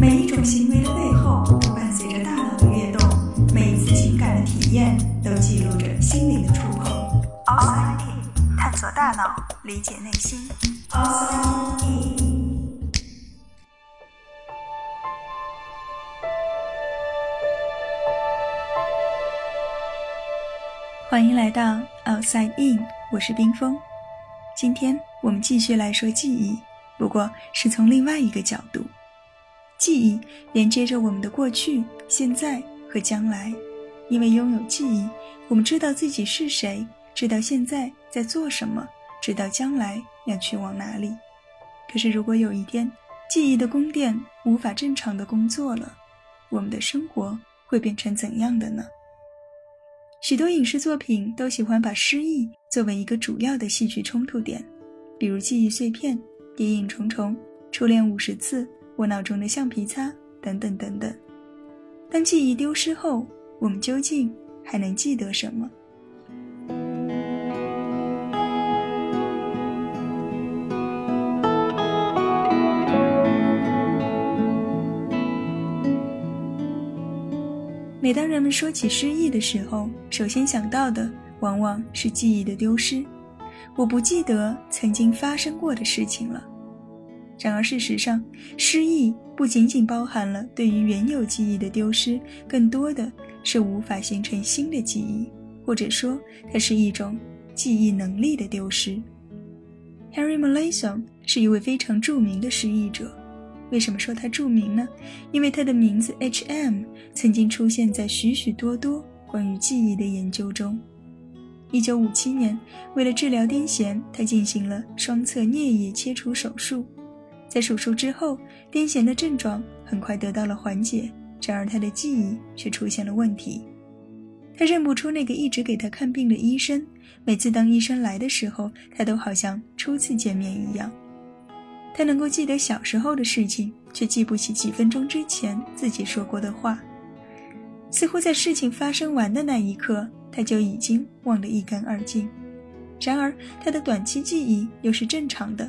每一种行为的背后都伴随着大脑的跃动，每一次情感的体验都记录着心灵的触碰。Outside In，探索大脑，理解内心。Outside In。欢迎来到 Outside In，我是冰峰。今天我们继续来说记忆，不过是从另外一个角度。记忆连接着我们的过去、现在和将来，因为拥有记忆，我们知道自己是谁，知道现在在做什么，知道将来要去往哪里。可是，如果有一天记忆的宫殿无法正常的工作了，我们的生活会变成怎样的呢？许多影视作品都喜欢把失忆作为一个主要的戏剧冲突点，比如《记忆碎片》《谍影重重》《初恋五十次》。我脑中的橡皮擦，等等等等。当记忆丢失后，我们究竟还能记得什么？每当人们说起失忆的时候，首先想到的往往是记忆的丢失。我不记得曾经发生过的事情了。然而，事实上，失忆不仅仅包含了对于原有记忆的丢失，更多的是无法形成新的记忆，或者说，它是一种记忆能力的丢失。Harry Molaison 是一位非常著名的失忆者。为什么说他著名呢？因为他的名字 H.M. 曾经出现在许许多多关于记忆的研究中。1957年，为了治疗癫痫，他进行了双侧颞叶切除手术。在手术之后，癫痫的症状很快得到了缓解，然而他的记忆却出现了问题。他认不出那个一直给他看病的医生，每次当医生来的时候，他都好像初次见面一样。他能够记得小时候的事情，却记不起几分钟之前自己说过的话。似乎在事情发生完的那一刻，他就已经忘得一干二净。然而，他的短期记忆又是正常的。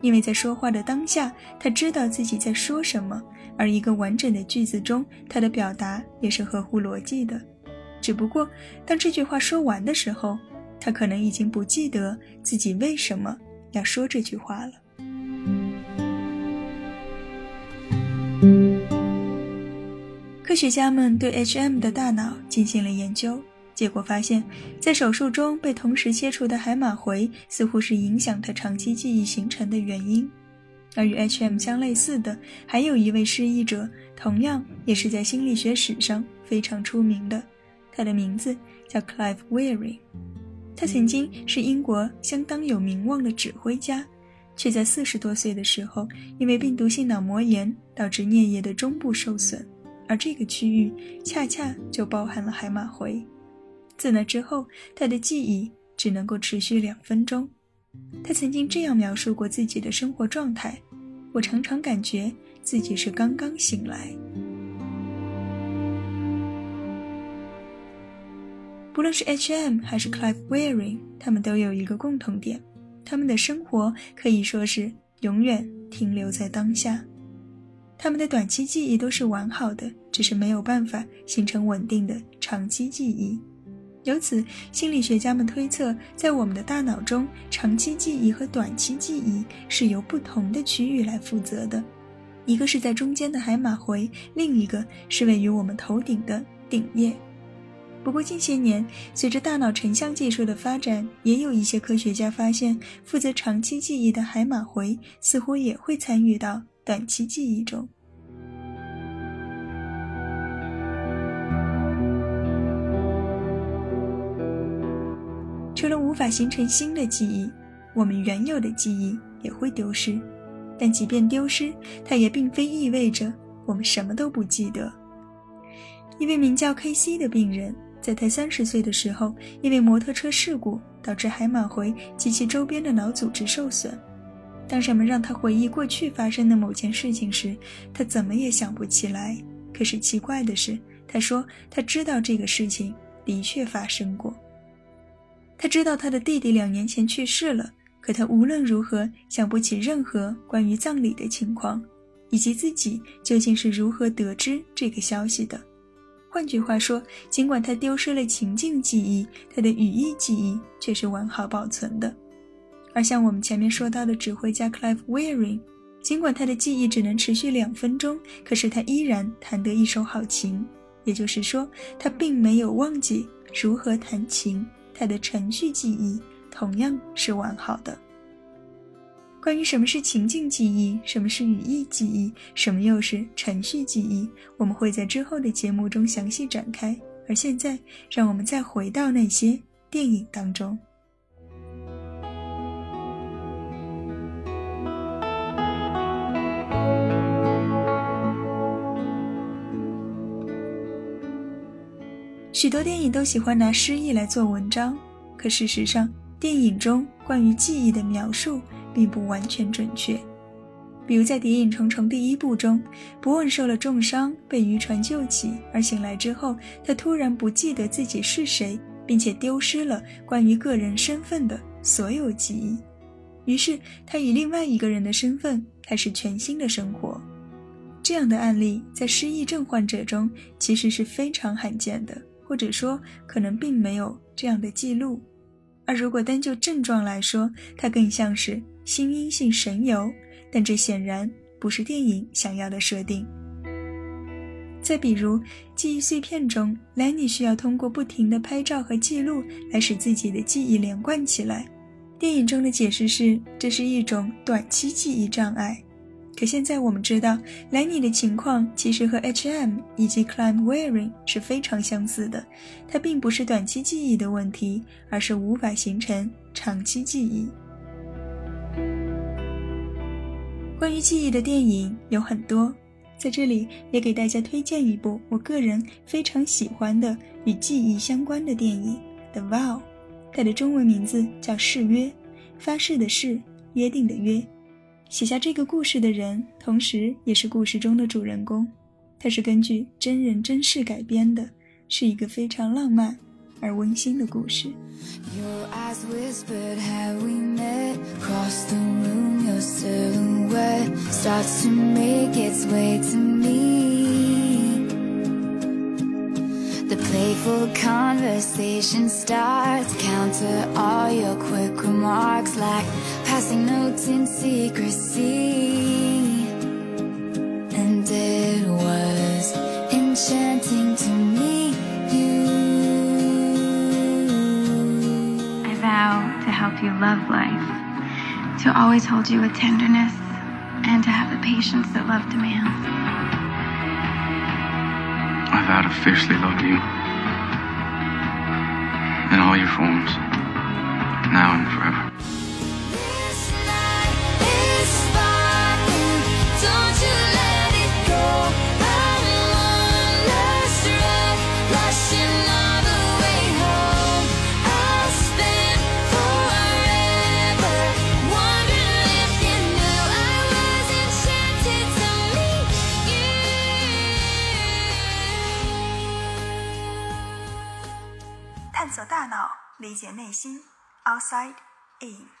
因为在说话的当下，他知道自己在说什么，而一个完整的句子中，他的表达也是合乎逻辑的。只不过，当这句话说完的时候，他可能已经不记得自己为什么要说这句话了。科学家们对 H.M. 的大脑进行了研究。结果发现，在手术中被同时切除的海马回似乎是影响他长期记忆形成的原因。而与 H.M. 相类似的，还有一位失忆者，同样也是在心理学史上非常出名的。他的名字叫 Clive Weary。他曾经是英国相当有名望的指挥家，却在四十多岁的时候，因为病毒性脑膜炎导致颞叶的中部受损，而这个区域恰恰就包含了海马回。自那之后，他的记忆只能够持续两分钟。他曾经这样描述过自己的生活状态：“我常常感觉自己是刚刚醒来。”不论是 H.M. 还是 Clive Wearing，他们都有一个共同点：他们的生活可以说是永远停留在当下。他们的短期记忆都是完好的，只是没有办法形成稳定的长期记忆。由此，心理学家们推测，在我们的大脑中，长期记忆和短期记忆是由不同的区域来负责的，一个是在中间的海马回，另一个是位于我们头顶的顶叶。不过，近些年随着大脑成像技术的发展，也有一些科学家发现，负责长期记忆的海马回似乎也会参与到短期记忆中。除了无法形成新的记忆，我们原有的记忆也会丢失。但即便丢失，它也并非意味着我们什么都不记得。一位名叫 K.C. 的病人，在他三十岁的时候，因为摩托车事故导致海马回及其周边的脑组织受损。当人们让他回忆过去发生的某件事情时，他怎么也想不起来。可是奇怪的是，他说他知道这个事情的确发生过。他知道他的弟弟两年前去世了，可他无论如何想不起任何关于葬礼的情况。以及自己究竟是如何得知这个消息的。换句话说，尽管他丢失了情境记忆，他的语义记忆却是完好保存的。而像我们前面说到的指挥家 Clive Wearing，尽管他的记忆只能持续两分钟，可是他依然弹得一手好琴。也就是说，他并没有忘记如何弹琴，它的程序记忆同样是完好的。关于什么是情境记忆，什么是语义记忆，什么又是程序记忆，我们会在之后的节目中详细展开。而现在，让我们再回到那些电影当中。许多电影都喜欢拿失忆来做文章，可事实上，电影中关于记忆的描述。并不完全准确，比如在《谍影重重》第一部中，伯恩受了重伤，被渔船救起，而醒来之后，他突然不记得自己是谁，并且丢失了关于个人身份的所有记忆。于是，他以另外一个人的身份开始全新的生活。这样的案例在失忆症患者中其实是非常罕见的，或者说，可能并没有这样的记录。而如果单就症状来说，它更像是。心因性神游，但这显然不是电影想要的设定。再比如，记忆碎片中，莱妮需要通过不停的拍照和记录来使自己的记忆连贯起来。电影中的解释是，这是一种短期记忆障碍。可现在我们知道，兰妮的情况其实和 H.M. 以及 Climb Wearing 是非常相似的。它并不是短期记忆的问题，而是无法形成长期记忆。关于记忆的电影有很多，在这里也给大家推荐一部我个人非常喜欢的与记忆相关的电影《The Vow》，它的中文名字叫《誓约》，发誓的誓，约定的约。写下这个故事的人，同时也是故事中的主人公，它是根据真人真事改编的，是一个非常浪漫而温馨的故事。Playful conversation starts, counter all your quick remarks like passing notes in secrecy. And it was enchanting to meet you. I vow to help you love life to always hold you with tenderness, and to have the patience that love demands. I vow to fiercely love you in all your forms, now 理解内心，outside in。